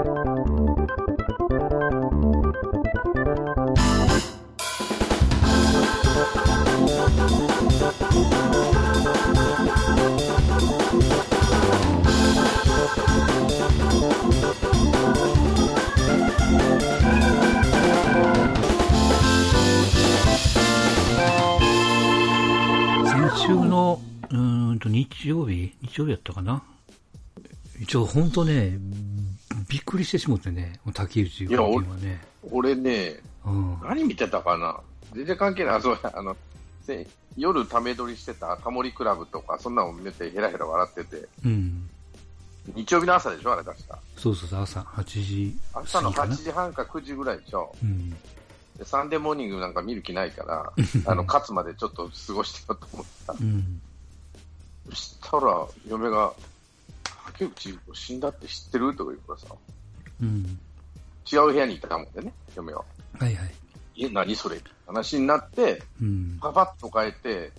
先週の、うんと、日曜日？日曜日やったかな？一応、ほんとね、びっくりしてしもってね、竹内はね。俺ね、うん。何見てたかな？全然関係ない。あ、そうや、あの、せ夜ため撮りしてたタモリクラブとか、そんなの見てヘラヘラ笑ってて、うん。日曜日の朝でしょ？あれ確か。そうそうそう、朝8時朝の過ぎかな8。時半か9時ぐらいでしょ？うん。でサンデーモーニングなんか見る気ないから、あの、勝つまでちょっと過ごしてようと思った。うん。そしたら、嫁が、竹内優子死んだって知ってる？とか言うからさ、うん。違う部屋にいたもんでね、嫁は。はいはい。え、何それ？って話になって、うん。パパッと変えて、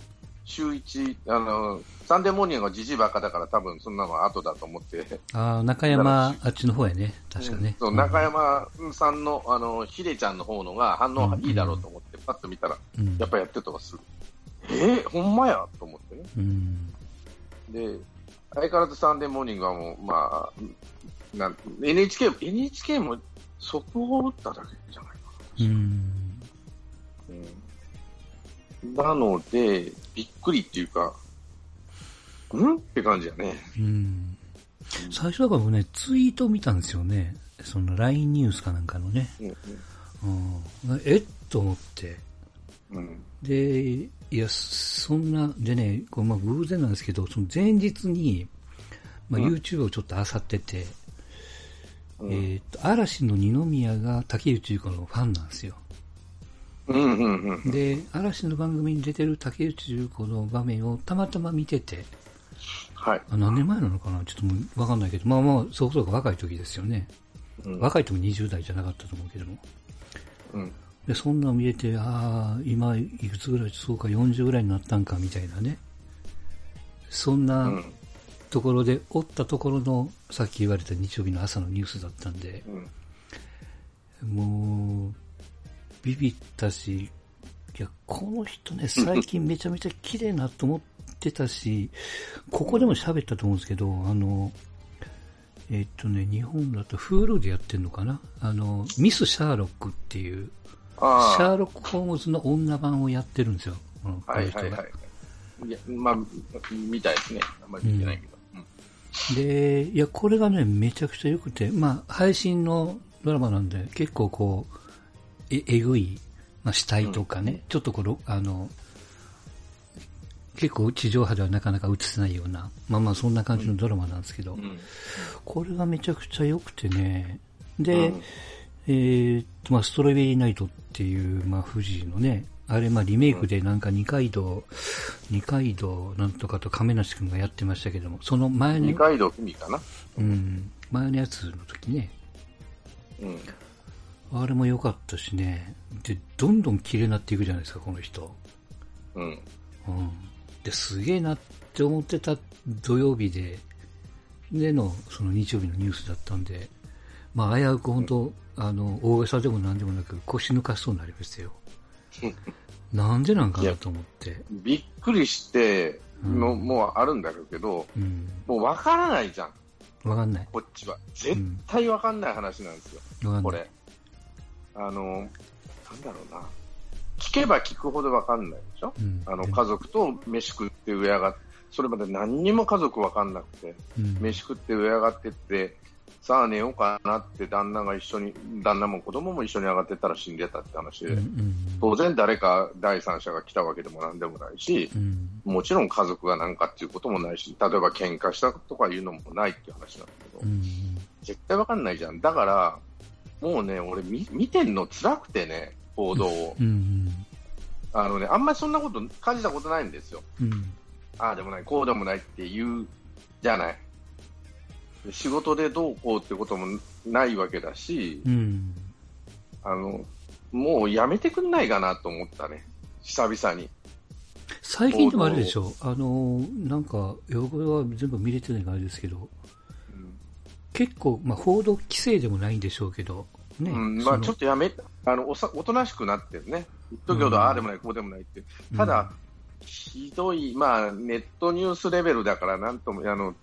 週一、あの、サンデーモーニングはじじいばっかだから多分そんなのは後だと思って、ああ、中山、あっちの方やね。確かね。そう中山さんの、あの、ヒデちゃんの方のが反応いいだろうと思って、パッと見たら、うん。やっぱやってたわ、すぐ。えー、ほんまやと思ってね。うん。で、相変わらずサンデーモーニングはもう、まあ、なん NHK、NHK も速報を打っただけじゃないかうん。な。うん、なので、びっくりっていうか、ん？って感じやね。うん。最初だからね、ツイート見たんですよね。その LINE ニュースかなんかのね。うんうん。え？っと思って。うんで、いや、そんな、でね、これまあ偶然なんですけど、その前日に、まあ、うん YouTube をちょっと漁ってて、うんえっと、嵐の二宮が竹内優子のファンなんですよ。で、嵐の番組に出てる竹内優子の場面をたまたま見てて、はい。あ何年前なのかな？ちょっともうわかんないけど、まあまあ、そこそこ若い時ですよね。うん若い時も20代じゃなかったと思うけども。うんで、そんなん見えて、ああ、今、いくつぐらい、そうか、40ぐらいになったんか、みたいなね。そんうなん。ところで、おったところの、さっき言われた日曜日の朝のニュースだったんで、うん。もう、ビビったし、いや、この人ね、最近めちゃめちゃ綺麗なと思ってたし、ここでも喋ったと思うんですけど、あの、えっとね、日本だと Hulu でやってんのかな？あの、ミス・シャーロックっていう、あシャーロック・ホームズの女版をやってるんですよ。このあ、はいはいはい。いや、まあ、見たいですね。あんまり見てないけど。うん。で、いや、これがね、めちゃくちゃ良くて、まあ、配信のドラマなんで、結構こう、え、えぐい、まあ、死体とかね、ちょっとこの、あの、結構地上波ではなかなか映せないような、まあまあそんな感じのドラマなんですけど、うん。これがめちゃくちゃ良くてね、で、うんえーまあ、ストロベリーナイトっていう、まあ、富士のね、あれ、まあ、リメイクでなんか二階堂、二階堂なんとかと亀梨くんがやってましたけども、その前の、二階堂ふみかな？うん、前のやつの時ね、うん。あれも良かったしね、で、どんどん綺麗になっていくじゃないですか、この人。うん。うん。で、すげえなって思ってた土曜日で、での、その日曜日のニュースだったんで、まあ、危うく本当、あの、大げさでも何でもなく腰抜かしそうになりましたよ。なんでなんかなと思って。びっくりしてのうんもあるんだけど、うん。もう分からないじゃん、わかんない。こっちは。絶対分かんない話なんですよ、わかん。これ。あの、なんだろうな。聞けば聞くほど分かんないでしょ？うん。あの、家族と飯食って上上がって、それまで何にも家族分かんなくて、うん、飯食って上上がってって、さあ寝ようかなって旦那が一緒に、旦那も子供も一緒に上がってたら死んでたって話で、うんうん当然誰か第三者が来たわけでもなんでもないし、うん。もちろん家族が何かっていうこともないし、例えば喧嘩したとかいうのもないっていう話なんだけど、うん。絶対わかんないじゃん。だから、もうね、俺見見てんの辛くてね、報道を。うん。あのね、あんまりそんなこと感じたことないんですよ。うん。ああでもない、こうでもないって言うじゃない。で仕事でどうこうってこともないわけだし、うん。あの、もうやめてくんないかなと思ったね。久々に。最近でもあれでしょあの、なんか、いやこれは全部見れてないからあれですけど、うん結構、まあ、報道規制でもないんでしょうけど、ね。うん、まあちょっとやめ、あの、おさ、おとなしくなってるね。一時ほど、ああでもない、こうでもないって。ただ、ひどい、まあ、ネットニュースレベルだから、なんとも、あの、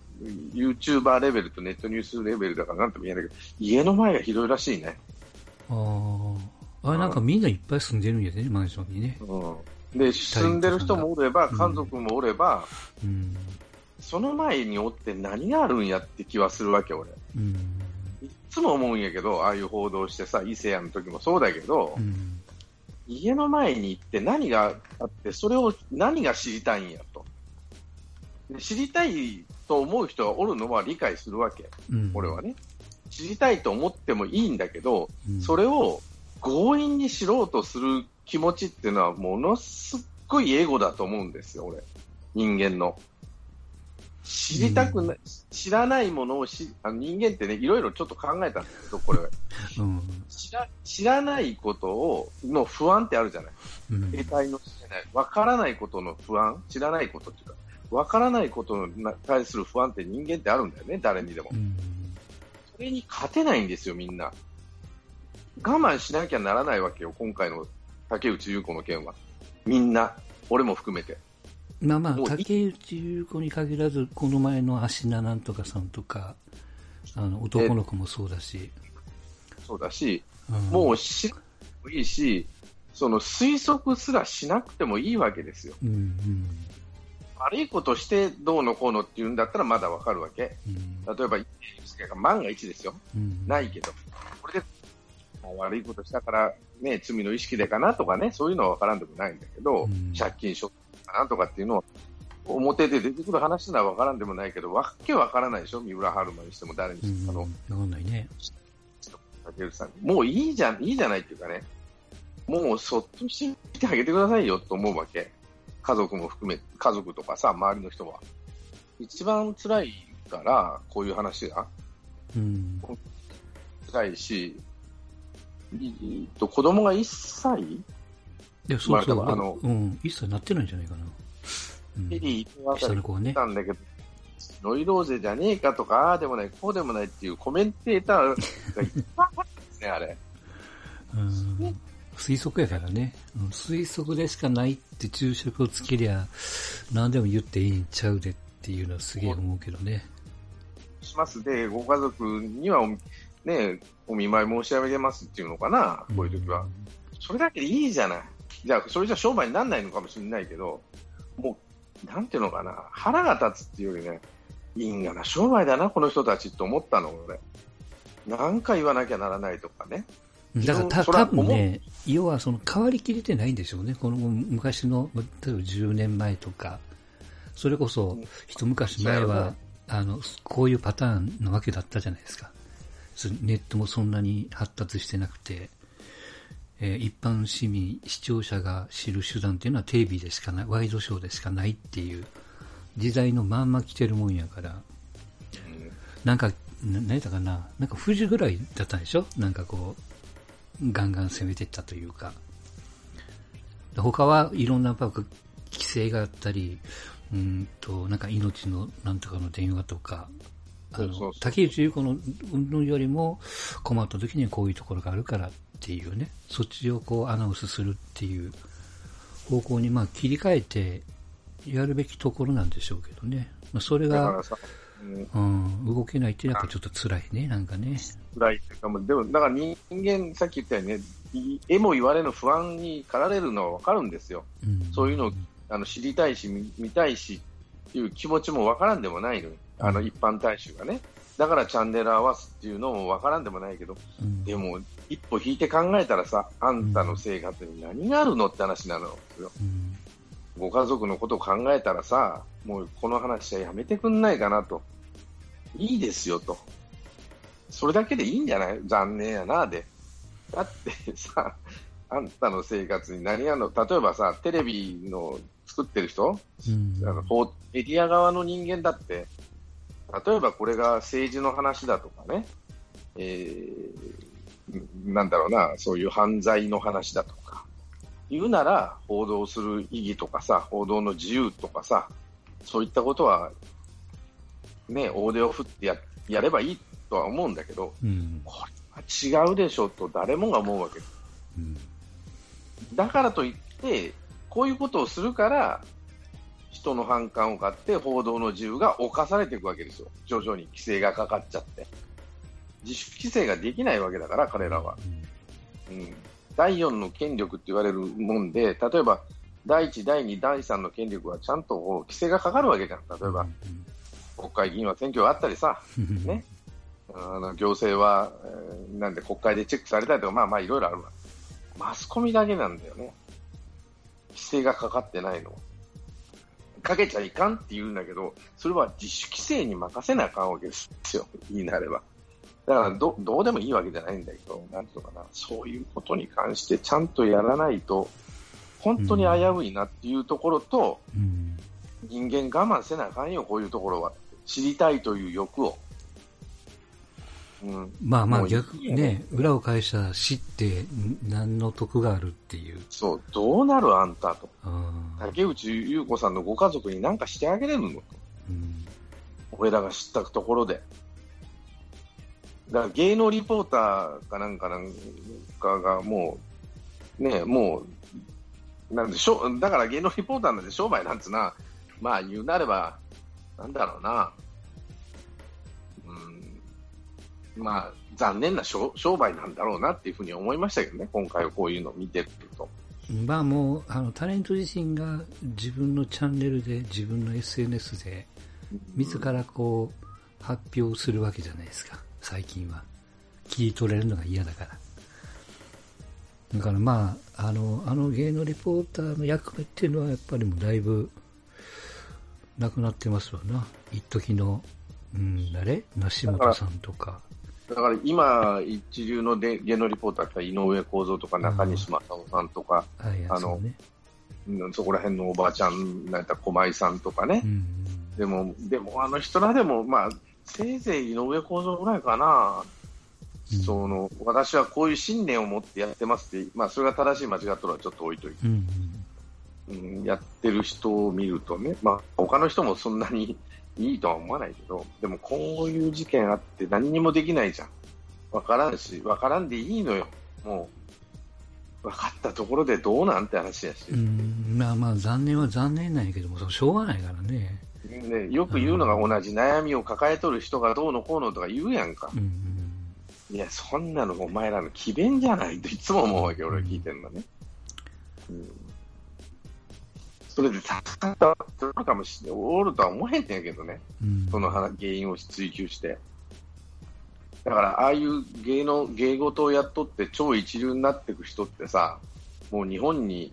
ユーチューバーレベルとネットニュースレベルだから、なんとも言えないけど、家の前がひどいらしいね。ああ。あれなんかみんないっぱい住んでるんやね、マンションにね。うん。で、住んでる人もおれば、家族もおれば、うん。その前におって何があるんやって気はするわけ、俺。うん。いっつも思うんやけど、ああいう報道してさ、伊勢谷の時もそうだけど、うん。家の前に行って何があって、それを何が知りたいんやと。で知りたいと思う人がおるのは理解するわけ、うん。俺はね。知りたいと思ってもいいんだけど、うん、それを強引に知ろうとする気持ちっていうのは、ものすっごいエゴだと思うんですよ、俺。人間の。知りたくない、知らないものをしあの人間ってね、いろいろちょっと考えたんですけど、これ、うん。知ら知らないことをの不安ってあるじゃない。うん。得体の知れない、わからないことの不安、知らないことっていうか、わからないことに対する不安って人間ってあるんだよね、誰にでもう。ん。それに勝てないんですよ、みんな。我慢しなきゃならないわけよ、今回の竹内優子の件は。みんな、俺も含めて。まあまあ竹内優子に限らず、この前の芦名なんとかさんとか、あの、男の子もそうだし。そうだし、うん、もう知らなくてもいいし、その推測すらしなくてもいいわけですよ。うん、うん。悪いことしてどうのこうのっていうんだったらまだわかるわけ。うん。例えば、万が一ですよ。うん。ないけど、これで、まあ悪いことしたから、ね、罪の意識でかなとかね、そういうのは分からんでもないんだけど、うん借金しようかなとかっていうのを、表で出てくる話なら分からんでもないけど、わけ分からないでしょ、三浦春馬にしても誰にしても、あの、わかんないね。もういいじゃん、いいじゃないっていうかね、もうそっとしてあげてくださいよと思うわけ。家族も含め、家族とかさ、周りの人は。一番辛いから、こういう話が。うん。辛いし、いいと子供が1歳？いや、そうそう。まああのうん。一切なってないんじゃないかな。うん。ヘリーあたり下の子はね。たんだけど、ノイローゼじゃねえかとか、ああでもない、こうでもないっていうコメンテーターがいっぱいあるんですね、あれ。うん。推測やからね、うん。推測でしかないって注釈をつけりゃ、何でも言っていいんちゃうでっていうのはすげえ思うけどね。しますで、ご家族にはお,、ね、お見舞い申し上げますっていうのかな、こういう時は。それだけでいいじゃない。じゃあ、それじゃ商売にならないのかもしれないけど、もう、なんていうのかな、腹が立つっていうよりね、因果な商売だな、この人たちって思ったの、俺。何か言わなきゃならないとかね。だからた多分ね、要はその変わりきれてないんでしょうね。この昔の、例えば10年前とか、それこそ一昔前は、あの、こういうパターンのわけだったじゃないですか。そネットもそんなに発達してなくて、えー一般市民、視聴者が知る手段っていうのはテレビでしかない、ワイドショーでしかないっていう時代のまんま来てるもんやから、うん。なんか、な何やったかな、なんか富士ぐらいだったんでしょ？なんかこう、ガンガン攻めてったというか。他はいろんな規制があったり、うんと、なんか命のなんとかの電話とか、あの、竹内優子の云々よりも困った時にはこういうところがあるからっていうね、そっちをこうアナウンスするっていう方向にまあ切り替えてやるべきところなんでしょうけどね。まあ、それがだからさ、うんうん、動けないっていうのはちょっと辛いね、なんかね。辛いっていうか、でも、だから人間、さっき言ったようにね、いえも言われぬ不安に駆られるのはわかるんですよ。うん、そういうのをあの知りたいし、見見たいしっていう気持ちもわからんでもないのに、あのうん一般大衆がね。だからチャンネル合わすっていうのもわからんでもないけど、うん、でも一歩引いて考えたらさ、あんたの生活に何があるのって話なのよ。うん、ご家族のことを考えたらさ、もうこの話はやめてくんないかなと。いいですよと。それだけでいいんじゃない？残念やな、で。だってさ、あんたの生活に何があるの例えばさ、テレビの作ってる人、うん、あの報メディア側の人間だって、例えばこれが政治の話だとかね、えーなんだろうな、そういう犯罪の話だとか、言うなら報道する意義とかさ、報道の自由とかさ、そういったことは、ね、大手を振ってややればいいとは思うんだけど、うん。これは違うでしょと誰もが思うわけです。うん。だからといって、こういうことをするから、人の反感を買って報道の自由が侵されていくわけですよ。徐々に規制がかかっちゃって。自主規制ができないわけだから、彼らは。うん、第4の権力って言われるもんで、例えば第1、第2、第3の権力はちゃんと規制がかかるわけじゃん。例えば、国会議員は選挙があったりさ、うん。ねあの行政は、えーなんで国会でチェックされたりとか、まあまあいろいろあるわ。マスコミだけなんだよね。規制がかかってないの。かけちゃいかんって言うんだけど、それは自主規制に任せなあかんわけですよ。言いなれば。だからど、どうでもいいわけじゃないんだけど、なんていうのかな。そういうことに関してちゃんとやらないと、本当に危ういなっていうところと、うん。人間我慢せなあかんよ、こういうところは。知りたいという欲を。うん、まあまあ逆にね、裏を返したら死って何の得があるっていう。そう、どうなるあんたと。竹内優子さんのご家族に何かしてあげれるのと。うん。俺らが知ったところで。だから芸能リポーターかなんかなんかがもう、ね、もう、なんでしょう、だから芸能リポーターなんて商売なんつうな、まあ言うなれば、なんだろうな、うん、まあ残念な商商売なんだろうなっていうふうに思いましたけどね、今回はこういうのを見てると。まあもう、あの、タレント自身が自分のチャンネルで、自分の SNS で、自らこう、発表するわけじゃないですか、最近は。切り取れるのが嫌だから。だからまあ、あの、あの芸能リポーターの役目っていうのはやっぱりもうだいぶ、なくなってますわな。一時の、うん、誰梨本さんとか。だから今、一流ので芸能リポーターって井上公造とか中西正夫さんとか、はい、あのね。うんそこら辺のおばあちゃん、なんやったら駒井さんとかねう、ん。でも、でもあの人らでも、まあ、せいぜい井上公造ぐらいかな、うんその私はこういう信念を持ってやってますって、まあ、それが正しい間違ったのはちょっと置いといて、うん。うん、やってる人を見るとね、まあ他の人もそんなに いいとは思わないけど、でもこういう事件あって何にもできないじゃん。わからんし、わからんでいいのよ。もう、分かったところでどうなんて話やし。うん。まあまあ、残念は残念なんやけども、そしょうがないからね。ね、よく言うのが同じ悩みを抱えとる人がどうのこうのとか言うやんか。うん。いや、そんなのお前らの詭弁じゃないといつも思うわけ、俺聞いてるのね。うん。それでたくさんおるかもしれおるとは思えへんねんけどね。うん。その原因を追求して。だから、ああいう芸能、芸事をやっとって超一流になっていく人ってさ、もう日本に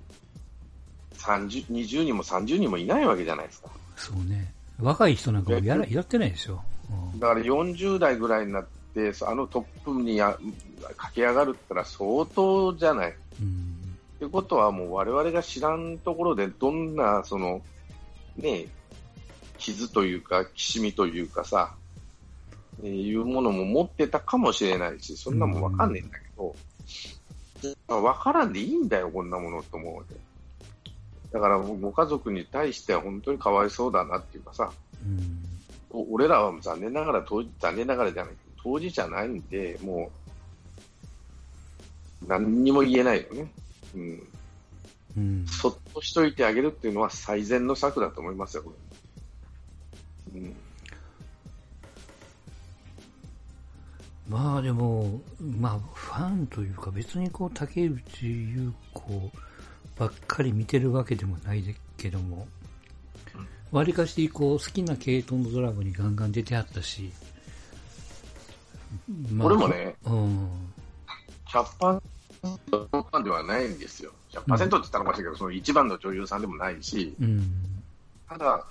30 20人も30人もいないわけじゃないですか。そうね。若い人なんかもやらやってないでしょ。うんだから40代ぐらいになって、あのトップにや駆け上がるって言ったら相当じゃない。うん。ってことはもう我々が知らんところでどんなそのね傷というかきしみというかさ、えーいうものも持ってたかもしれないしそんなもんわかんねえんだけど、わからんでいいんだよこんなものと思うわけだからご家族に対しては本当にかわいそうだなっていうかさうん。お俺らは残念ながら当残念ながらじゃない当事者ないんでもう何にも言えないよね。うんうん。そっとしといてあげるっていうのは最善の策だと思いますよ、これ。うん、まあでも、まあファンというか別にこう竹内優子ばっかり見てるわけでもないけども、わりかしこう好きな系統のドラマにガンガン出てあったし、まあこれもね、うん。100%ファンではないんですよ。100%って言ったらおかしいけど、その一番の女優さんでもないし、うん。ただ、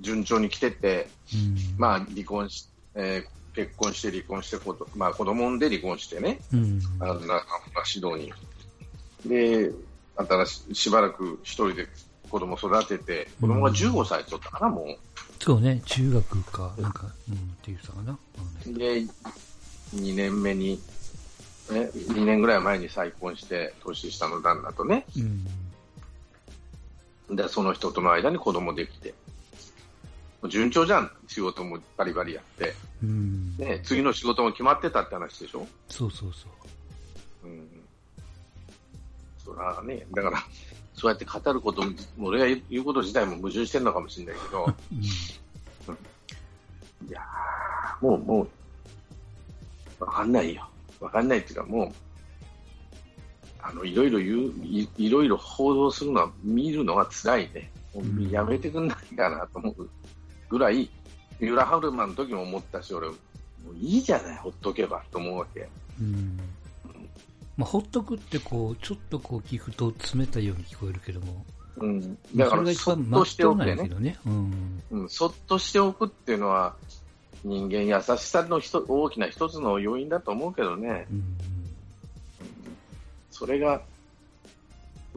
順調に来てて、うん。まあ、離婚し、えー結婚して離婚してこと、まあ、子供産んで離婚してね、うん。あのな指導に。で、新ししばらく一人で子供育てて、子供が15歳ちょっとかな、もう。そうね、中学か、なんか、うん、って言ってたかな。で、2年目に、ね、2年ぐらい前に再婚して、年下の旦那とね、うん。で、その人との間に子供できて。順調じゃん、仕事もバリバリやって。うん。ね、次の仕事も決まってたって話でしょそうそうそう。うん。そらね、だから、そうやって語ることも、俺が言うこと自体も矛盾してるのかもしれないけど、うん。いやーもう、もう、わかんないよ。わかんないっていうか、もう、あの、いろいろ言う、いいろいろ報道するのは、見るのは辛いね。もうやめてくんないかなと思うぐらい、三浦春馬の時も思ったし、俺、もういいじゃない、ほっとけばと思うわけ。うん。まあ、ほっとくってこう、ちょっとこう聞くと冷たいように聞こえるけども。うん。だから、が一番そっとしておくねね。うん。うん、そっとしておくっていうのは、人間優しさのひと大きな一つの要因だと思うけどね。うん。それが、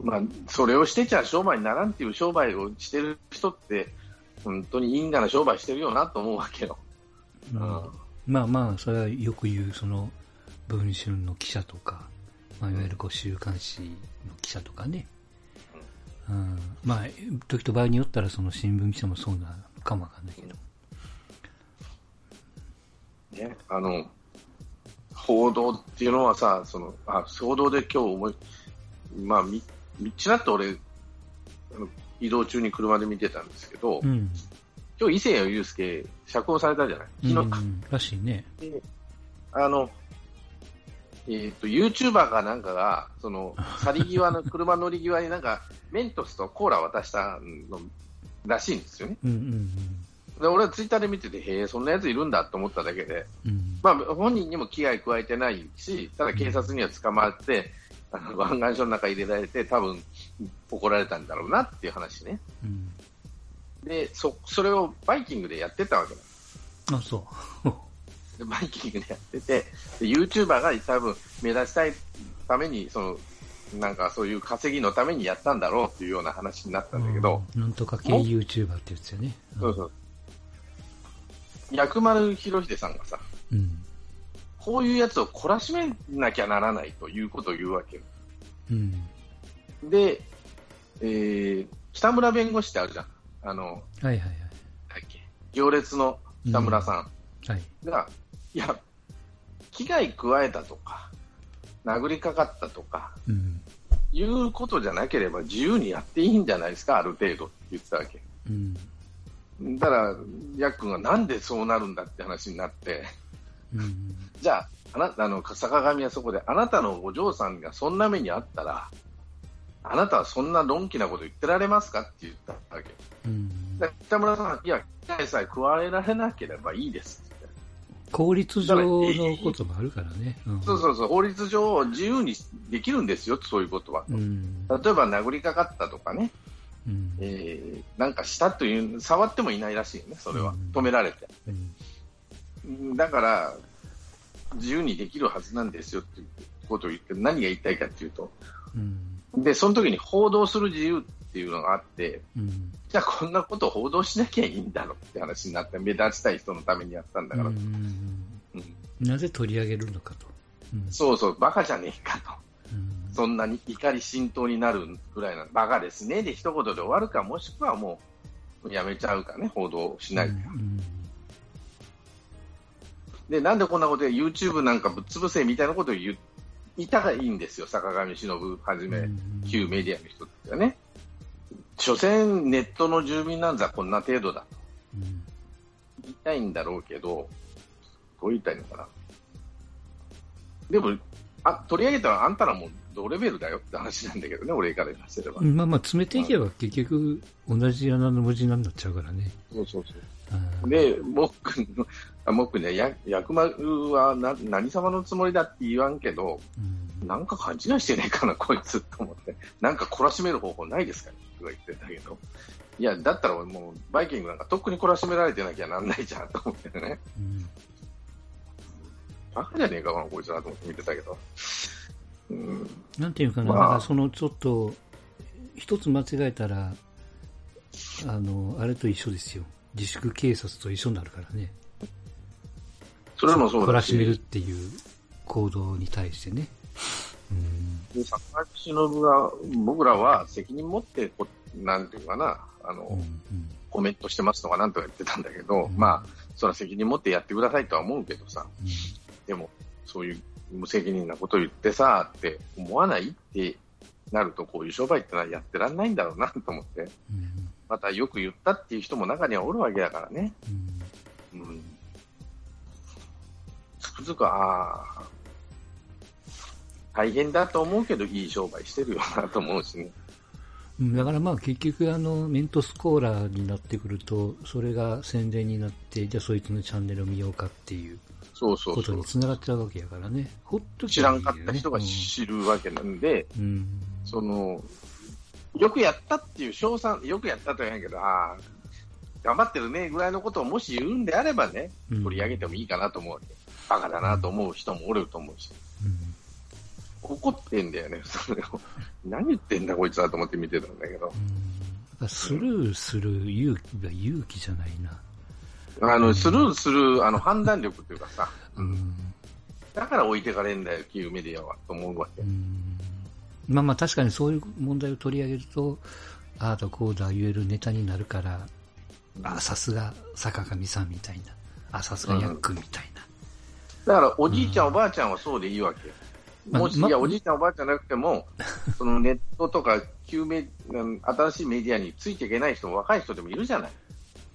まあ、それをしてちゃ商売にならんっていう商売をしてる人って、本当に因果な商売してるよなと思うわけよ。ううんん。まあまあ、それはよく言う、その、文春の記者とか、まあ、いわゆるこう週刊誌の記者とかね。うん。まあ、時と場合によったら、その新聞記者もそうなのかもわかんないけど。ね、あの、報道っていうのはさ、その、あ、報道で今日思い、まあ、み、みちらっと俺、移動中に車で見てたんですけど、うん。今日伊勢谷友介、釈放されたじゃない？うん昨日、らしいね。あの、えっ、と、YouTuber かなんかが、その、去り際の、車乗り際になんか、メントスとコーラ渡したのらしいんですよね。うんうんで、俺はツイッターで見てて、へえ、そんなやついるんだと思っただけで、うん。うん。まあ、本人にも危害加えてないし、ただ警察には捕まって、あの湾岸署の中入れられて、多分怒られたんだろうなっていう話ね。うん。で、そ、それをバイキングでやってたわけだ。あ、そう。でバイキングでやってて、で YouTuber が多分目立ちたいために、その、なんかそういう稼ぎのためにやったんだろうっていうような話になったんだけど、うんなんとか系 YouTuber ってやつよね。そうそう。薬丸博秀さんがさ、うん。こういうやつを懲らしめなきゃならないということを言うわけよ。うん。で、えー、北村弁護士ってあるじゃん。あの、はいはいはい。行列の北村さんはい。が、いや、危害加えたとか、殴りかかったとか、うん。いうことじゃなければ自由にやっていいんじゃないですか、ある程度って言ってたわけ。うん。だから、ヤックンがなんでそうなるんだって話になって、うん。じゃあ、あなたあの坂上はそこで、あなたのお嬢さんがそんな目にあったら、あなたはそんなのんきなこと言ってられますかって言ったわけ。うん。で北村さん、いや、危害さえ加えられなければいいですって言って。効率上のこともあるからね。うん、そうそうそう、法律上自由にできるんですよ、そういうことは。うん。例えば殴りかかったとかね、うん。えーなんかしたという、触ってもいないらしいよね、それはうん。止められて。だから、自由にできるはずなんですよっていうことを言って、何が言いたいかっていうと、うん。で、その時に報道する自由っていうのがあって、うん。じゃあこんなことを報道しなきゃいいんだろうって話になって、目立ちたい人のためにやったんだから、うんうんなぜ取り上げるのかと。うんそうそう、バカじゃねえかと。うんそんなに怒り浸透になるぐらいな、バカですねで一言で終わるか、もしくはもうやめちゃうかね、報道しないか。うんで、なんでこんなことで YouTube なんかぶっ潰せみたいなことを言いたがいいんですよ、坂上忍はじめ、うん旧メディアの人たちはね。所詮ネットの住民なんざこんな程度だとうん言いたいんだろうけど、どう言いたいのかな。でも、あ取り上げたらあんたらもう同レベルだよって話なんだけどね、俺から言わせれば。まあまあ、詰めていけば結局同じ穴の文字になっちゃうからね。そうそうそう。うんで、もっくんの、あもっくんね、や薬丸はな何様のつもりだって言わんけど、うんなんか勘違いしてねえかな、こいつと思って。なんか懲らしめる方法ないですかとか言ってたけど。いや、だったら俺もう、バイキングなんかとっくに懲らしめられてなきゃなんないじゃんと思ってね。うんバカじゃねえか、こいつらと思って見てたけど。うん、なんていうかな、まあそのちょっと、一つ間違えたら、あの、あれと一緒ですよ。自粛警察と一緒になるからね。それもそうだ懲らしめるっしていう行動に対してね。うん。で坂上忍は、僕らは責任持ってこなんていうかな、あの、うんうん。コメントしてますとかなんとか言ってたんだけど、うん。まあ、それは責任持ってやってくださいとは思うけどさ、うん。でも、そういう無責任なこと言ってさ、って思わないってなると、こういう商売ってのはやってらんないんだろうなと思って、うん。またよく言ったっていう人も中にはおるわけだからね。うん。うん。つくづく、ああ、大変だと思うけど、いい商売してるよなと思うしね。うんだからまあ結局あのメントスコーラになってくるとそれが宣伝になってじゃあそいつのチャンネルを見ようかっていうそうそうそうことに。つながっちゃうわけやからねほっとき知らんかった人が知るわけなんで、うんうんその、よくやったっていう賞賛、よくやったとは言うんやけど、ああ、頑張ってるねぐらいのことをもし言うんであればね、うん取り上げてもいいかなと思うわけ。バカだなと思う人もおると思うし、うん怒ってんだよね、それを。何言ってんだこいつはと思って見てたんだけど。スルーする勇気が勇気じゃないなあの、スルーする、あの、判断力っていうかさ、うんだから置いてかれんだよ、旧メディアは、と思うわけう。んまあまあ確かにそういう問題を取り上げると、ああだこうだ言えるネタになるから、ああさすが坂上さんみたいな、ああさすがヤックみたいな。だから、おじいちゃん、おばあちゃんはそうでいいわけよ。まもし、まいや、おじいちゃん、おばあちゃんなくても、そのネットとか、旧メうん新しいメディアについていけない人も若い人でもいるじゃない。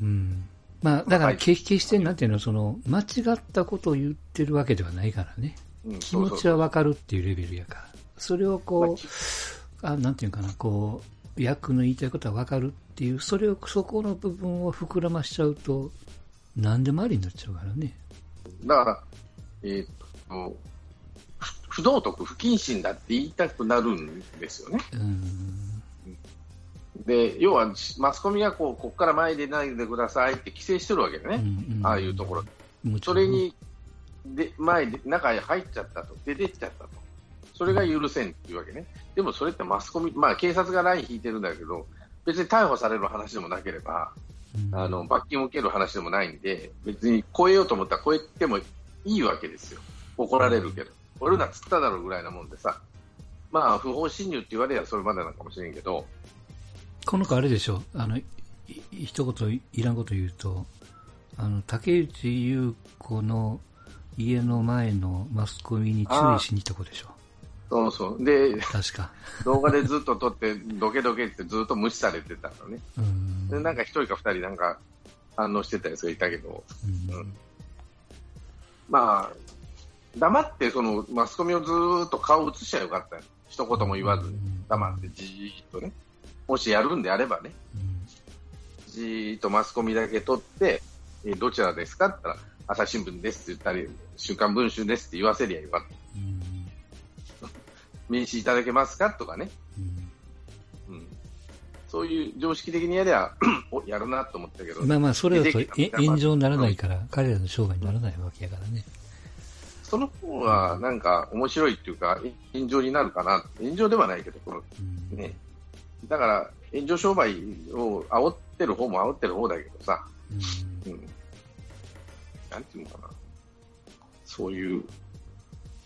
うん。まあだからはい決決してなんていうの、その間違ったことを言ってるわけではないからね。うん気持ちはわかるっていうレベルやから。それをこう、あなんていうかな、こう、ヤックの言いたいことはわかるっていう、それを、そこの部分を膨らましちゃうと、何でもありになっちゃうからね。だから、えーっと、不不道徳、不謹慎だって言いたくなるんですよね。うん。で、要は、マスコミがこう、ここから前に出ないでくださいって規制してるわけでね。うんうんああいうところそれに、で、前で、中へ入っちゃったと。出てっちゃったと。それが許せんっていうわけね。でもそれってマスコミ、まあ警察がライン引いてるんだけど、別に逮捕される話でもなければ、うんあの、罰金を受ける話でもないんで、別に超えようと思ったら超えてもいいわけですよ。怒られるけど。俺らつっただろうぐらいなもんでさ。まあ、不法侵入って言われればそれまでなのかもしれんけど、この子あれでしょ、あの、一言いらんこと言うと、あの、竹内優子の家の前のマスコミに注意しに行った子でしょ。そうそう。で、確か。動画でずっと撮って、ドケドケってずっと無視されてたのね。うん。で、なんか一人か二人なんか反応してたやつがいたけど、うんうんまあ、黙ってそのマスコミをずーっと顔映しちゃよかったよ。一言も言わずに、黙ってじーっとね。もしやるんであればね、じーっとマスコミだけ撮って、えーどちらですかって言ったら、朝日新聞ですって言ったり、週刊文春ですって言わせりゃよかった。うん名刺いただけますかとかね。うんうん。そういう常識的にやりゃ、お、やるなと思ったけど、まあまあ、それだと炎上にならないから、彼らの商売にならないわけやからね。その方がなんか面白いっていうか、炎上になるかな。炎上ではないけど、ね。だから、炎上商売を煽ってる方も煽ってる方だけどさ、うんうん。なんていうのかな。そういう、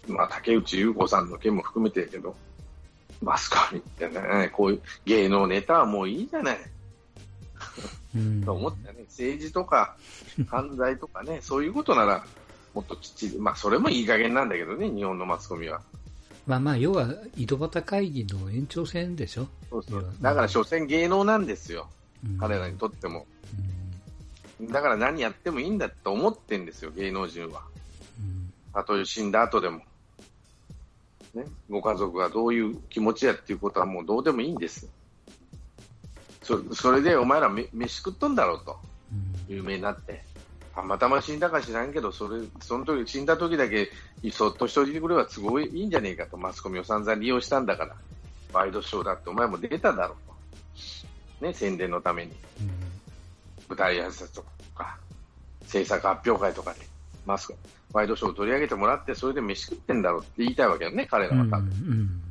まあ、竹内優子さんの件も含めてやけど、マスコミってね、こういう芸能ネタはもういいじゃない。うん と思ったね。政治とか犯罪とかね、そういうことなら、もっときっちり、まあ、それもいい加減なんだけどね、日本のマスコミは。まあまあ、要は、井戸端会議の延長線でしょ。そうそううんだから、所詮芸能なんですよ。うん彼らにとっても。うんだから何やってもいいんだと思ってんですよ、芸能人は。うんたとえ死んだ後でも。ね、ご家族がどういう気持ちやっていうことはもうどうでもいいんです。そそれでお前らめ飯食っとんだろうと、うん有名になって。たまたま死んだか知らんけど、それ、その時、死んだ時だけ、そっとしといてくれば都合いいんじゃねえかと、マスコミを散々利用したんだから、ワイドショーだってお前も出ただろうと。ね、宣伝のために。舞台挨拶とか、制作発表会とかで、マスク、ワイドショーを取り上げてもらって、それで飯食ってんだろうって言いたいわけよね、彼らうん。うんは多分。うん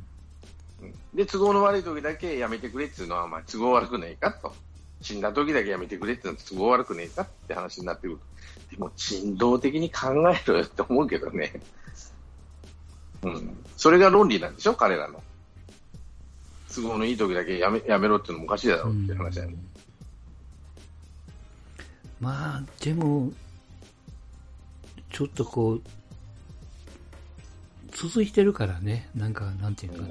で、都合の悪い時だけやめてくれっていうのは、まあ、都合悪くねえかと。死んだ時だけやめてくれってのは都合悪くねえかって話になってくる。でも、人道的に考えろよって思うけどね。うん。それが論理なんでしょ、彼らの。都合のいい時だけやめやめろってのもおかしいだろうって話だよね。まあ、でも、ちょっとこう、続いてるからね、なんか、なんていうか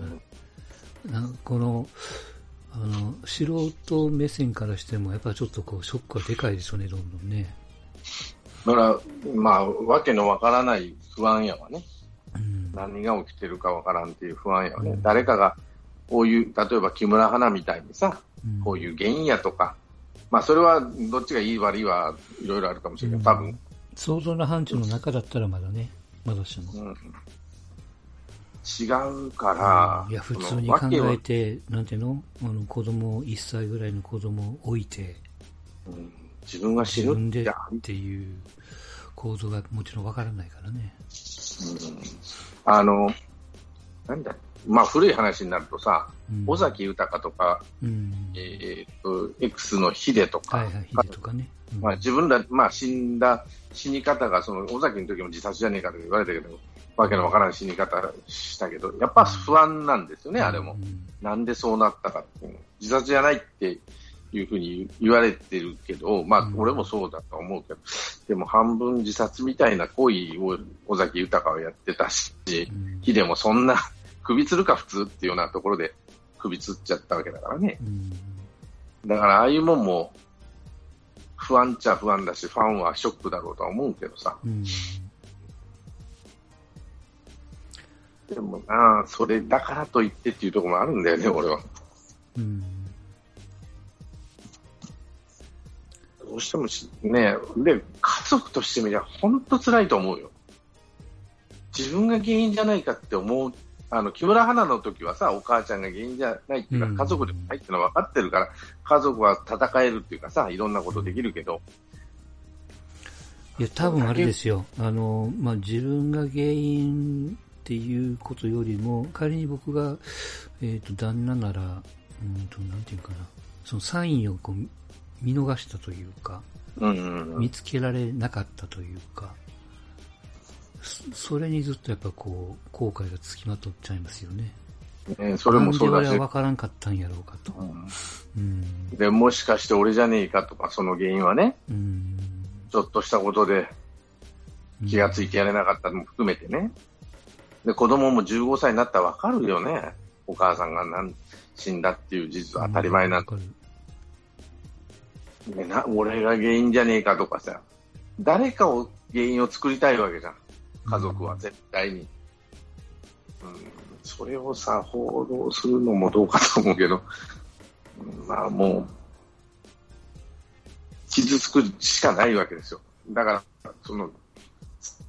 な。なんかこの、あの、素人目線からしても、やっぱちょっとこう、ショックはでかいでしょうね、どんどんね。だから、まあ、わけのわからない不安やわね。うん。何が起きてるかわからんっていう不安やわね。うん誰かが、こういう、例えば木村花みたいにさ、うんこういう原因やとか、まあ、それはどっちがいい悪いはいろいろあるかもしれないけど、多分、想像の範疇の中だったらまだね、まだしも。うん、違うから、いや、普そ通に考えて、なんていうの？あの、子供、1歳ぐらいの子供を置いて、うん。自分が死自分でぬって、っていう構造がもちろんわからないからね。うん。あの、なんだ、まあ古い話になるとさ、うん。尾崎豊とか、うん。えーっと、X のヒデとか、はいはい、ヒデとかね。うん。まあ、自分ら、まあ、死んだ死に方が、その尾崎の時も自殺じゃねえかと言われたけど、わけのわからん死に方したけど、やっぱ不安なんですよね、あれもう。んなんでそうなったかっていうの自殺じゃないっていうふうに言われてるけど、まあう、ん俺もそうだと思うけど、でも半分自殺みたいな行為を尾崎豊はやってたし、うんヒデもそんな首つるか普通っていうようなところで首つっちゃったわけだからね。うんだからああいうもんも不安っちゃ不安だし、ファンはショックだろうとは思うけどさ。でもなあ、それだからといってっていうところもあるんだよね、俺は。うんどうしてもしね、で、家族としてみりゃ本当辛いと思うよ。自分が原因じゃないかって思う。あの、木村花の時はさ、お母ちゃんが原因じゃないっていうか、うん家族でもないっていうのは分かってるから、家族は戦えるっていうかさ、いろんなことできるけど、いや、多分あれですよ。あの、まあ、自分が原因っていうことよりも、仮に僕が、えっ、と、旦那なら、うんと、なんていうかな、そのサインをこう、見逃したというか、うんうんうん見つけられなかったというか、そそれにずっとやっぱこう、後悔がつきまとっちゃいますよね。ね、それもそうだし分からんかったんやろうかと。うんうん。でもしかして俺じゃねえかとか、その原因はね、うん。ちょっとしたことでうん気がついてやれなかったのも含めてね。で、子供も15歳になったらわかるよね。お母さんがなん死んだっていう事実は当たり前なんわかるでな。俺が原因じゃねえかとかさ、誰かを原因を作りたいわけじゃん。家族は絶対に。うん、それをさ、報道するのもどうかと思うけど、うんまあもう、傷つくしかないわけですよ。だから、その、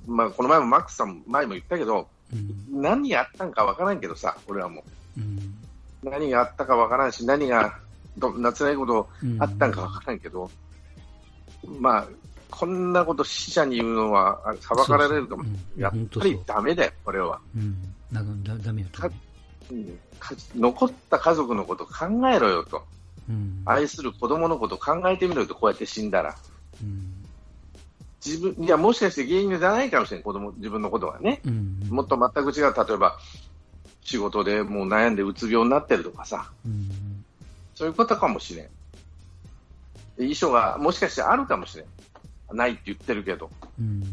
まあこの前もマックスさん前も言ったけど、うん。何やったんかわからんけどさ、俺はもうん。う。何があったかわからんし、何がどんな辛いことうんあったんかわからんけど、まあ、こんなこと死者に言うのはあ裁かれるかもやっぱりダメだよ、これは。うん。なんかだ、ダメやと残った家族のこと考えろよと。うん。愛する子供のこと考えてみろよと、こうやって死んだら。うん。自分、いや、もしかして原因じゃないかもしれん、子供、自分のことはね。うん。もっと全く違う、例えば、仕事でもう悩んでうつ病になってるとかさ、うん。そういうことかもしれん。で遺書がもしかしてあるかもしれん。ないって言ってるけど。うん。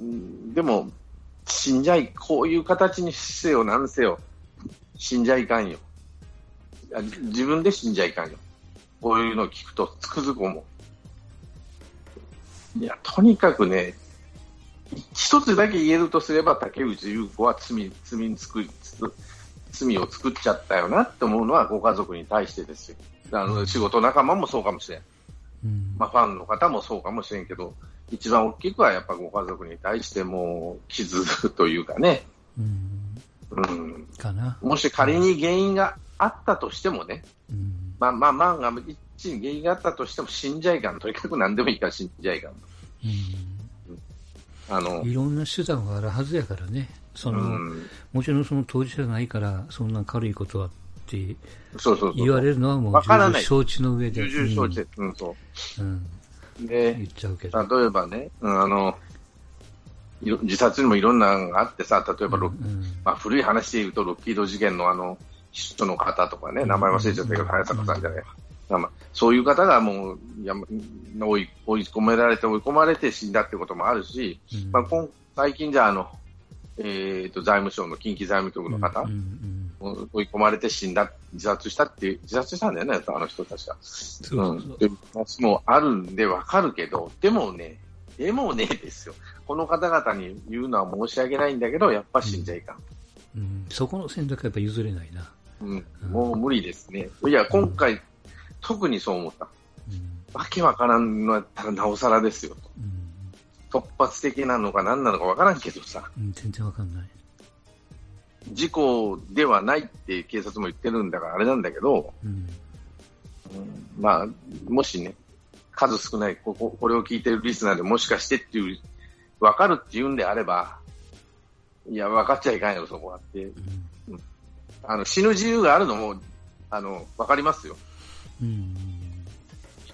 うんでも、死んじゃい、こういう形にせよ、なんせよ、死んじゃいかんよ。自分で死んじゃいかんよ。こういうのを聞くとつくづく思う。いや、とにかくね、一つだけ言えるとすれば、竹内優子は罪、罪つ罪を作っちゃったよなって思うのはご家族に対してですよ。あの、仕事仲間もそうかもしれん。うん。まあ、ファンの方もそうかもしれんけど、一番大きくはやっぱご家族に対しても傷というかね、うん。うん、かな。もし仮に原因があったとしてもね、うん。まあまあ、まあ、一に原因があったとしても死んじゃいかん。とにかく何でもいいから死んじゃいかん。うあのん。、いろんな手段があるはずやからね。そうの、ん、もちろんその当事者がないから、そんな軽いことはってそうそうそう。言われるのはもうわからない重々承知の上で。重々承知で、うん、そう。で言、っちゃうけど。例えばね、うんあの、自殺にもいろんなのがあってさ、例えばまあ、古い話で言うと、ロッキード事件のあの、人の方とかね、名前忘れちゃったけど、早坂さんじゃないそういう方がもうや追い追い込められて、追い込まれて死んだってこともあるし、うん、まあ、今最近じゃあの、えーと、財務省の近畿財務局の方、うんうん、追い込まれて死んだ、自殺したって、自殺したんだよね、あの人たちが。そうそうそううん、話もあるんでわかるけど、でもね、でもねですよ。この方々に言うのは申し訳ないんだけど、やっぱ死んじゃいかん。うん、そこの選択はやっぱ譲れないな。うん、もう無理ですね。いや、今回、特にそう思った。わけわからんのやったらなおさらですよと。突発的なのか何なのかわからんけどさ。全然わかんない。事故ではないって警察も言ってるんだからあれなんだけど、うん、まあ、もしね、数少ないここ、これを聞いてるリスナーでもしかしてっていう、わかるって言うんであれば、いや、分かっちゃいかんよ、そこはって。うん、あの死ぬ自由があるのも、あの、分かりますよ。うん、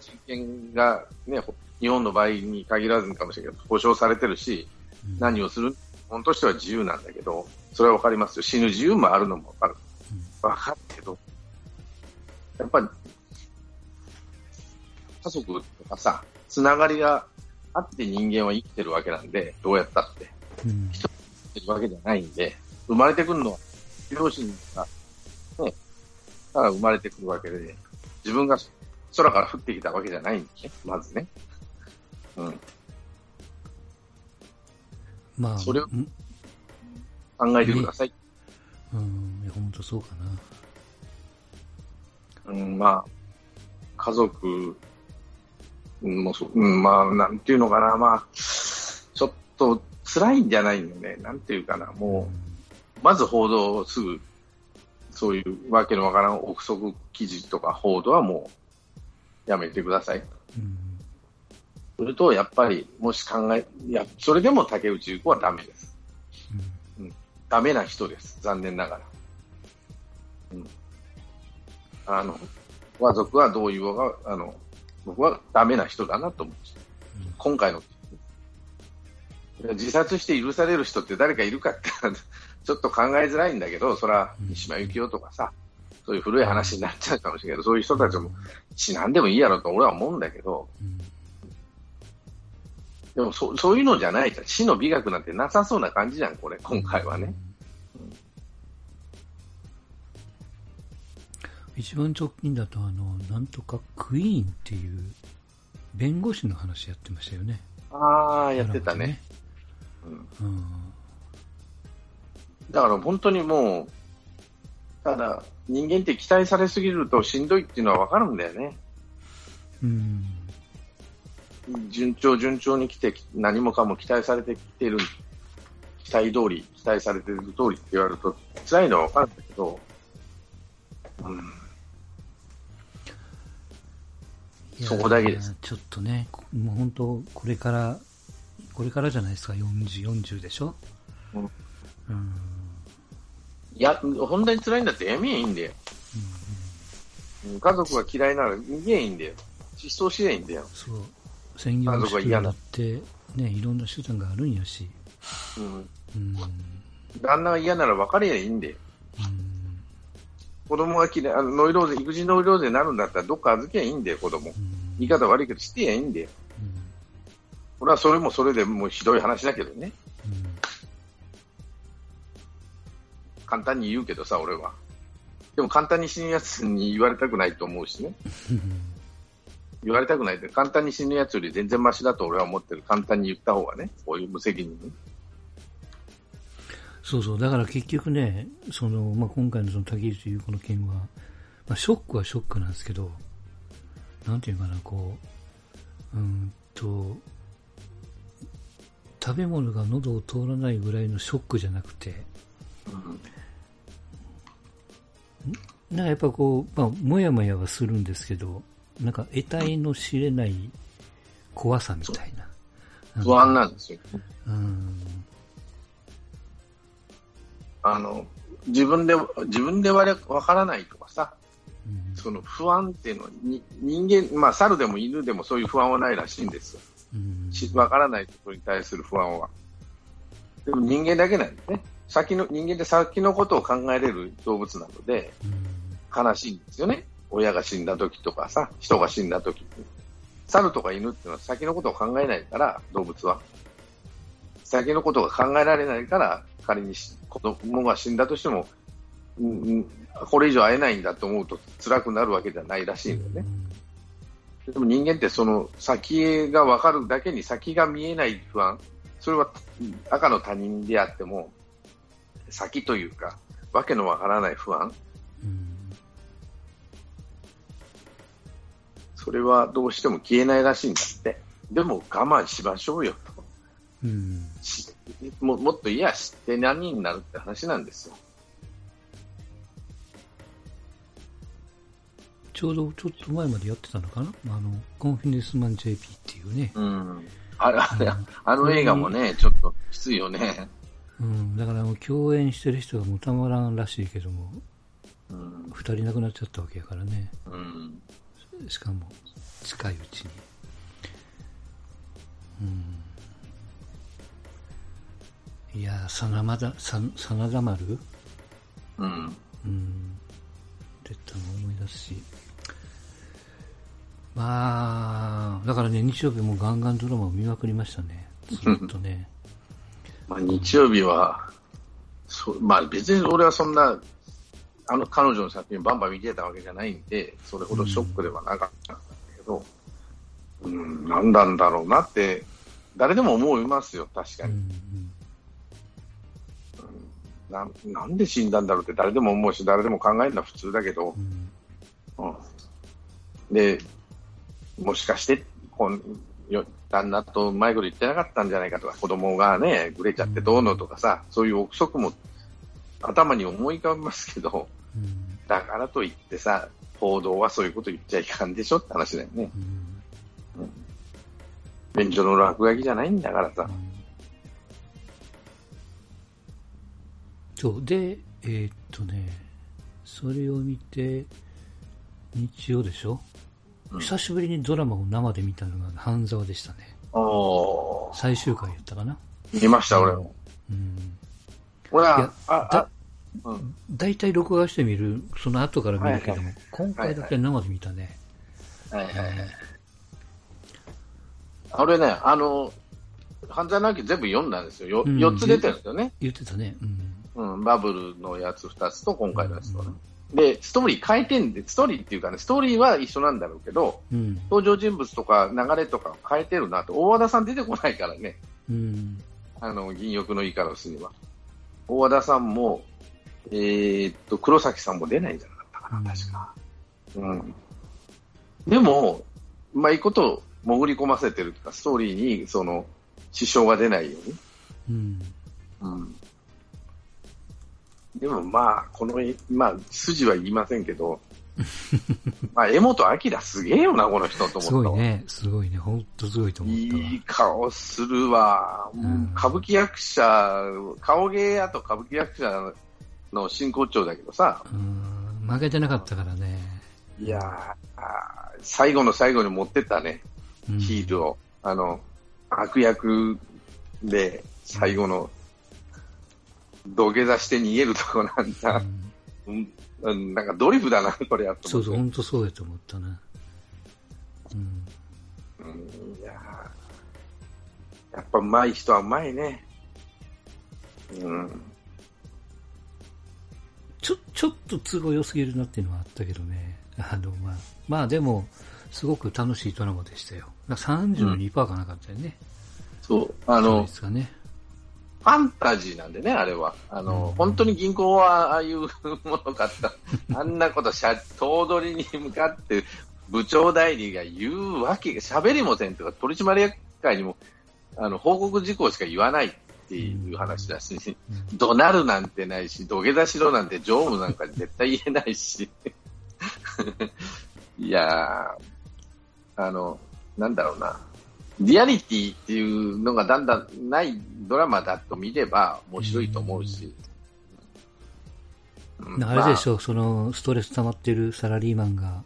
人権が、ね、日本の場合に限らずかもしれないけど、保障されてるし、うん、何をする、本としては自由なんだけど、それは分かりますよ。死ぬ自由もあるのも分かる。分かるけど、やっぱり、家族とかさ、つながりがあって人間は生きてるわけなんで、どうやったって。うん、人が生きてるわけじゃないんで、生まれてくるのは、両親が、ね、から生まれてくるわけで、自分が空から降ってきたわけじゃないんですね、まずね。うん。まあ、それを考えてください。うん、本当そうかな。うん、まあ、家族もそう、うん、まあ、なんていうのかな、まあ、ちょっと辛いんじゃないよね。なんていうかな、もう、まず報道をすぐそういうわけのわからん憶測記事とか報道はもうやめてください。うん、それと、やっぱり、もし考え、いや、それでも竹内優子はダメです。うん、うん、ダメな人です。残念ながら。うん。あの、和族はどういうが、あの、僕はダメな人だなと思いました。うん、今回の自殺して許される人って誰かいるかってちょっと考えづらいんだけど、それは三島由紀夫とかさ、そういう古い話になっちゃうかもしれないけど、そういう人たちも死なんでもいいやろと俺は思うんだけど、でもそそういうのじゃないじゃん。死の美学なんてなさそうな感じじゃん、これ、今回はね。一番直近だと、あの、なんとかクイーンっていう弁護士の話やってましたよね。ああ、やってたね。うん、うんだから本当にもう、ただ、人間って期待されすぎるとしんどいっていうのは分かるんだよね。うん。順調、順調に来て、何もかも期待されてきてる、期待通り、期待されてる通りって言われると、辛いのは分かるんだけど、うん。そこだけです。ちょっとね、もう本当、これから、これからじゃないですか、40、40でしょ？うん。うんいや、本当に辛いんだってやめえいいんだよ。うん、家族が嫌いなら逃げえいいんだよ。失踪しえいいんだよ。そう。専業主婦だって、ね、いろんな手段があるんやし。うん。うん、旦那が嫌なら別れやいいんだよ。うん、子供が嫌い、あのノイローゼ、育児ノイローゼになるんだったらどっか預けやいいんだよ、子供。うん、言い方悪いけど、してやいいんだよ。うん、俺はそれもそれでもうひどい話だけどね。簡単に言うけどさ、俺は。でも簡単に死ぬやつに言われたくないと思うしね。言われたくないって、簡単に死ぬやつより全然マシだと俺は思ってる。簡単に言った方がね、こういう無責任に。そうそう、だから結局ね、その、まあ、今回のその竹内優子の件は、まあ、ショックはショックなんですけど、なんていうかな、こう、うんと、食べ物が喉を通らないぐらいのショックじゃなくて、うんなんかやっぱこう、まあ、もやもやはするんですけど、なんか得体の知れない怖さみたいな。不安なんですよ。うん。あの、自分で、自分でわからないとかさ、うん、その不安っていうのは、に人間、まあ、猿でも犬でもそういう不安はないらしいんですよ。わ、うん、からないことに対する不安は。でも人間だけなんですね。先の、人間って先のことを考えれる動物なので、悲しいんですよね。親が死んだ時とかさ、人が死んだ時に。猿とか犬ってのは先のことを考えないから、動物は。先のことが考えられないから、仮に子供が死んだとしても、うん、これ以上会えないんだと思うと辛くなるわけではないらしいんだよね。でも人間ってその先が分かるだけに先が見えない不安、それは赤の他人であっても、先というか、わけのわからない不安、うん。それはどうしても消えないらしいんだって。でも我慢しましょうよと。うん。しももっといや知って何になるって話なんですよ。ちょうどちょっと前までやってたのかな？あの、コンフィデンスマン JP っていうね。うん。あれ、あれうんあの映画もね、ちょっときついよね。うん。だからもう共演してる人がもうたまらんらしいけども、うん。二人亡くなっちゃったわけやからね。うん。しかも、近いうちに。うん。いやー、さなまだ、さ、真田丸？うん。うん。出たの思い出すし。まあ、だからね、日曜日もガンガンドラマを見まくりましたね。ずっとね。まあ、日曜日は、そうまあ別に俺はそんな、あの彼女の作品バンバン見てたわけじゃないんで、それほどショックではなかったんだけど、うん、なんなんだろうなって、誰でも思いますよ、確かに。うんななんで死んだんだろうって誰でも思うし、誰でも考えるのは普通だけどう、ん。うん、で、もしかして、こんよ旦那とうまいこと言ってなかったんじゃないかとか、子供がね、ぐれちゃってどうのとかさ、そういう憶測も頭に思い浮かびますけど、うん。だからといってさ、報道はそういうこと言っちゃいかんでしょって話だよね。うん。便所の落書きじゃないんだからさ。そう。で、えーっとね、それを見て、日曜でしょ、うん久しぶりにドラマを生で見たのが半沢でしたね。おー最終回やったかな見ました、俺も。うん。俺は、あ、だあ、うん。大体録画してみる、その後から見るけども、はい今回だけ生で見たね。はいはいはい。俺ね、あの、犯罪の秋全部読んだんですよ。ようん4つ出てるんですよね。言ってたね。うん。うん、バブルのやつ2つと今回のやつとね。で、ストーリー変えてんで、ストーリーっていうかね、ストーリーは一緒なんだろうけど、うん。登場人物とか流れとか変えてるなと。大和田さん出てこないからね。うん。あの、銀翼のイカロスには。大和田さんも、えーっと、黒崎さんも出ないんじゃなかったかな、確か。うん。でも、うまいこと潜り込ませてるとか、ストーリーに、その、支障が出ないように。うん。うん。でもまあ、この、まあ、筋は言いませんけど、まあ、江本明すげえよな、この人とす思ったわ。ごいね。すごいね。ほんとすごいと思ったわ。いい顔するわ。ん歌舞伎役者、顔芸やと歌舞伎役者の真骨頂だけどさ、うん。負けてなかったからね。いやー最後の最後に持ってったね、うんヒールを。あの、悪役で最後の土下座して逃げるとこなんうだ。んうんうん、なんかドリフだな、これやっとそうそう、思ってほんとそうやと思ったな。うん。うん、いやーやっぱ上手い人は上手いね。うん。ちょ、ちょっと都合良すぎるなっていうのはあったけどね。あの、まあ、まあでも、すごく楽しいドラマでしたよ。だから32%かなかったよね。そう、ああの、ですかね。ファンタジーなんでね、あれは。あの、うん本当に銀行はああいうもの買った。あんなことしゃ、頭取に向かって部長代理が言うわけが、喋りもせんとか、取締役会にも、あの、報告事項しか言わないっていう話だし、うん怒鳴るなんてないし、土下座しろなんて常務なんかに絶対言えないし。いやー、あの、なんだろうな。リアリティっていうのがだんだんないドラマだと見れば面白いと思うし。うんあれでしょ、その、ストレス溜まってるサラリーマンが、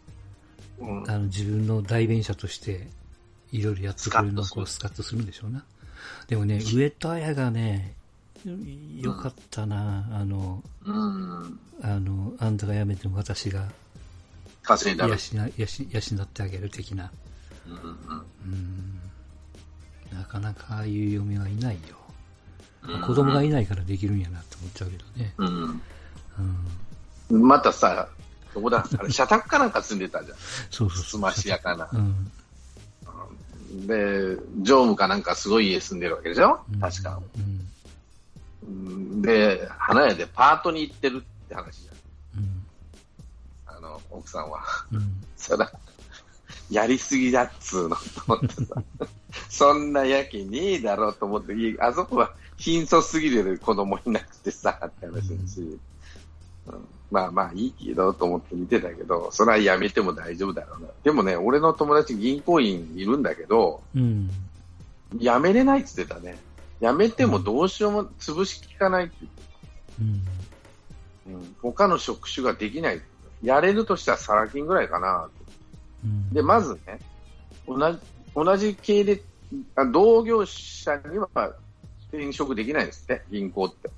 まあうんあの、自分の代弁者として、いろいろやってくれるのをこうススカッとするんでしょうな。でもね、上戸彩がね、よかったな、あの、うん。あの、あんたが辞めても私が稼いだら。養ってあげる的な。うんうんうん。なかなかああいう嫁はいないよ。うん子供がいないからできるんやなって思っちゃうけどね。うん。うん。またさ、どこだあれ、社宅かなんか住んでたじゃん。そうそうそう。すましやかなう。ん。で、常務かなんかすごい家住んでるわけでしょ？うん確か。うん。うんで、花屋でパートに行ってるって話じうん。ゃん。あの、奥さんは。うん。そら、やりすぎだっつうの、と思ってさ。そんなやけねえだろうと思って、あそこは貧相すぎる子供いなくてさ、って話だし、うんまあまあいいけどと思って見てたけど、それはやめても大丈夫だろうな。でもね、俺の友達銀行員いるんだけど、うん。やめれないって言ってたね。やめてもどうしようも潰しきかないってうん。うん、他の職種ができない。やれるとしたらサラ金ぐらいかな。うん。で、まずね、同じ、同じ系で、あ同業者には転職できないんですって、銀行って。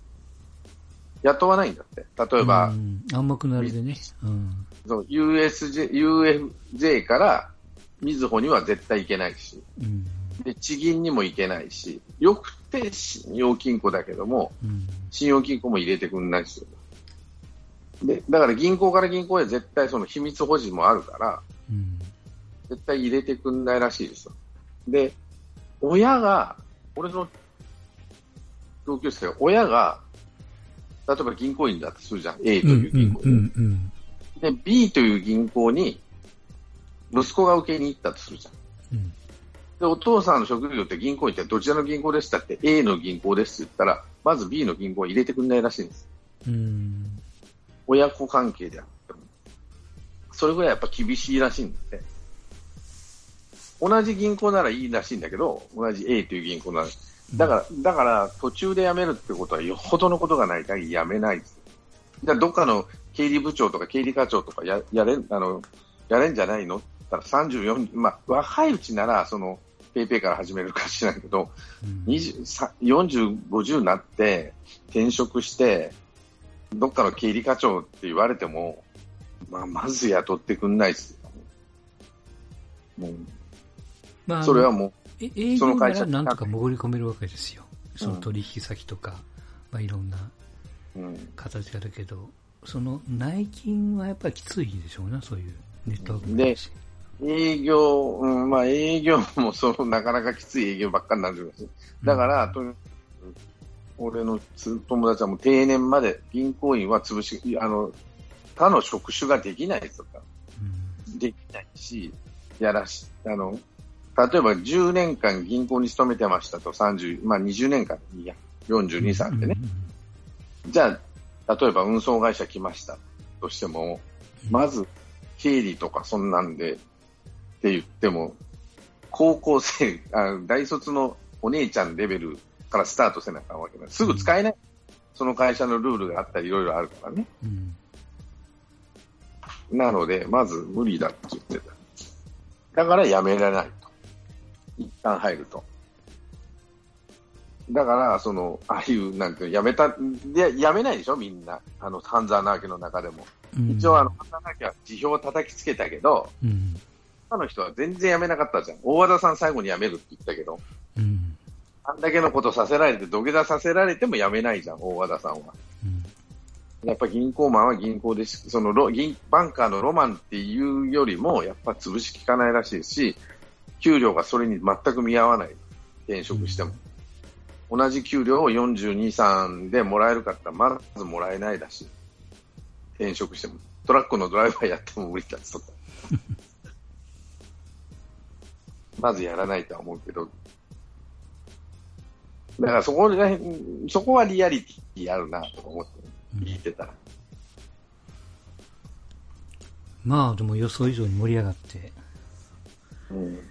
雇わないんだって。例えば、うん、暗黙なりでね。うん。USJ、UFJ から、みずほには絶対行けないし、うん。で、地銀にも行けないし、よくて信用金庫だけども、うん。信用金庫も入れてくんないし。で、だから銀行から銀行へ絶対その秘密保持もあるから、うん。絶対入れてくんないらしいですよ。で、親が、俺の同級生、親が、例えば銀行員だとするじゃん。A とうん。いう銀行、うん。うん。で、B という銀行に、息子が受けに行ったとするじゃん。うん。で、お父さんの職業って銀行員ってどちらの銀行でしたって A の銀行ですって言ったら、まず B の銀行を入れてくんないらしいんです。うん。親子関係であっても。それぐらいやっぱ厳しいらしいんで。同じ銀行ならいいらしいんだけど、同じ A という銀行なら。だから、だから途中で辞めるってことはよほどのことがない限り辞めないです。じゃあどっかの経理部長とか経理課長とかややれん、あの、やれんじゃないの？って言ったら34、まあ若いうちならその、ペイペイから始めるかしらんけど、20さ40、50になって転職して、どっかの経理課長って言われても、まあ、まず雇ってくんないですよ。もうまあ、それはもえ営業なその会社らなんとか潜り込めるわけですよ。その取引先とか、まあいろんなう、うん、形があるけど、その内勤はやっぱりきついでしょうな、そういうネットワークもあるし営業、うん、まあ営業もそのなかなかきつい営業ばっかりになるんです。だから、とにかく俺のつ友達はもう定年まで銀行員は潰し、あの、他の職種ができないとか、うん。できないし、やらし、あの、例えば10年間銀行に勤めてましたと30、まあ20年間いいや、42、3ってね。じゃあ、例えば運送会社来ましたとしても、まず経理とかそんなんでって言っても、高校生、あ大卒のお姉ちゃんレベルからスタートせなあかんわけだ。すぐ使えない。その会社のルールがあったりいろいろあるからね。うんなので、まず無理だって言ってた。だから辞められないと。一旦入ると。だから、その、ああいう、なんていうの、辞めた、で、辞めないでしょ？みんな。あの、半沢直樹の中でも。うん一応、あの、半沢直樹は辞表を叩きつけたけど、うん他の人は全然辞めなかったじゃん。大和田さん最後に辞めるって言ったけど、うんあんだけのことさせられて、土下座させられても辞めないじゃん、大和田さんは。うんやっぱ銀行マンは銀行です。そのロ銀バンカーのロマンっていうよりも、やっぱ潰しきかないらしいし、給料がそれに全く見合わない。転職しても。同じ給料を42、3でもらえるかったらまずもらえないだし。転職しても。トラックのドライバーやっても無理だとか。まずやらないとは思うけど。だからそこら辺、そこはリアリティあるなと思って聞いてたら。まあでも予想以上に盛り上がって、うんうん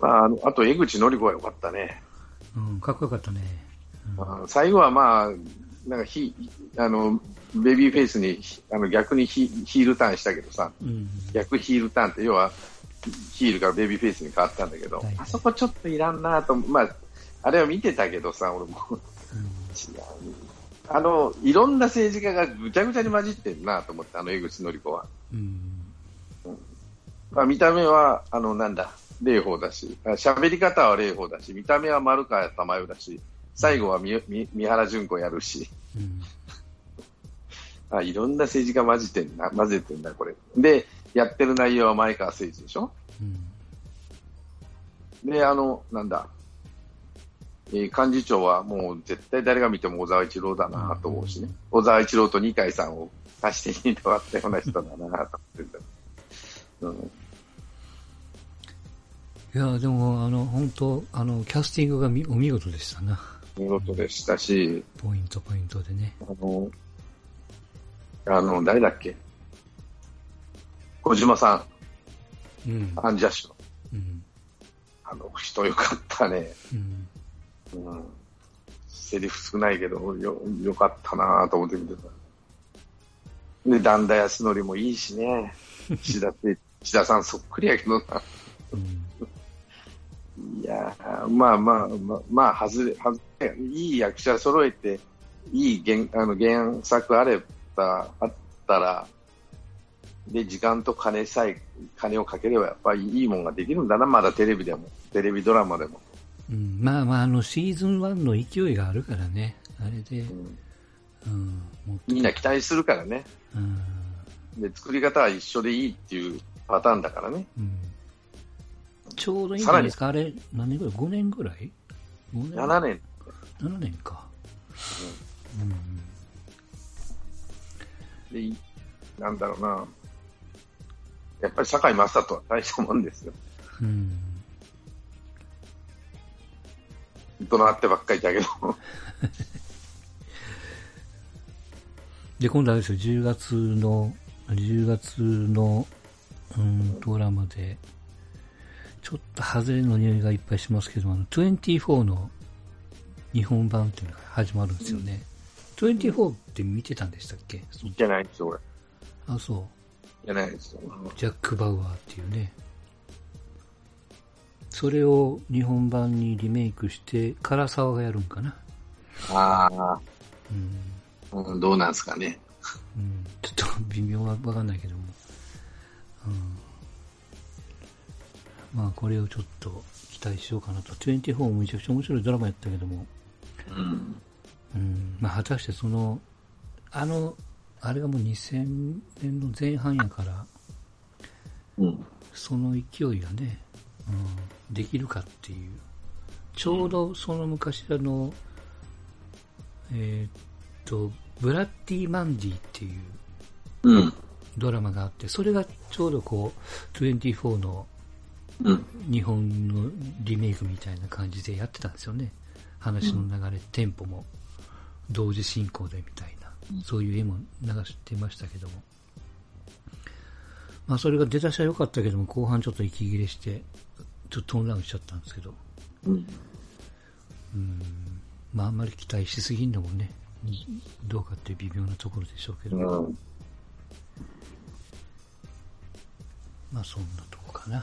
まあ、あのあと江口のり子は良かったね。うん、かっこよかったね。うんまあ、最後はまあ、なんかひあのベビーフェイスにひあの逆にヒヒールターンしたけどさ、うん逆ヒールターンって要はヒールからベビーフェイスに変わったんだけどはい、あそこちょっといらんなと、まあ、あれは見てたけどさ、俺も。違う。あの、いろんな政治家がぐちゃぐちゃに混じってるなと思って、あの江口のり子は。うん。まあ、見た目は、あの、なんだ、霊峰だし、あ喋り方は霊峰だし、見た目は丸川珠代だし、最後はみみ三原純子やるし、うん。あいろんな政治家混じってんな、混ぜてんだ、これ。で、やってる内容は前川誠司でしょ？うん。で、あの、なんだ、えー幹事長はもう絶対誰が見ても小沢一郎だなと思うしね、小沢一郎と二階さんを足して2で割ったような人だなと思ってんだ。うんいや、でも、あの、本当あの、キャスティングがみお見事でしたな。見事でしたし、ポイント、ポイントでね。あの、あの、誰だっけ？小島さうんん、。アンジャッシュの。うん。あの人よかったね。うん。うん。セリフ少ないけど、よ、よかったなと思って見てた。で、段田康則もいいしね。岸 田岸田さんそっくりやけどな。うん。いやーまあまあまあ、まあ、外れ、外れ、いい役者揃えて、いい原あの原作あれば、あったら、で、時間と金さえ、金をかければ、やっぱりいいもんができるんだな、まだテレビでも、テレビドラマでも。うん、まあまあ、あの、シーズン1の勢いがあるからね。あれでう、んうん、みんな期待するからね。うん、で、作り方は一緒でいいっていうパターンだからね。うん。ちょうどいいんじゃないですか？あれ、何年ぐらい ?5 年？ぐらい ?5 年7年。7年か。うん。でいなんだろうな。やっぱり堺雅人は大したもんですよ。うん。怒鳴ってばっかりだけど。で、今度あれですよ、10月の、10月の、うん、ドラマで、ちょっと外れの匂いがいっぱいしますけど、あの、24の日本版っていうのが始まるんですよね。24って見てたんでしたっけ？いけないんですよ、俺。あ、そう。いけないですよ。ジャック・バウアーっていうね。それを日本版にリメイクして、唐沢がやるんかな。ああ、うん。うん、どうなんすかね。うん。ちょっと微妙はわかんないけども。うん。まあ、これをちょっと期待しようかなと。24もめちゃくちゃ面白いドラマやったけども。うん。うん。まあ、果たしてその、あの、あれがもう2000年の前半やから、うん。その勢いがね、うん、できるかっていう。ちょうどその昔あの、えーっと、ブラッディ・マンディっていううん。ドラマがあって、それがちょうどこう、24のうん。日本のリメイクみたいな感じでやってたんですよね。話の流れ、テンポも同時進行でみたいな、そういう絵も流してましたけども。まあそれが出だしは良かったけども、後半ちょっと息切れして、ちょっとトーンダウンしちゃったんですけど、うん。うん、まああんまり期待しすぎんのもね、どうかっていう微妙なところでしょうけど、うん。まあそんなとこかな。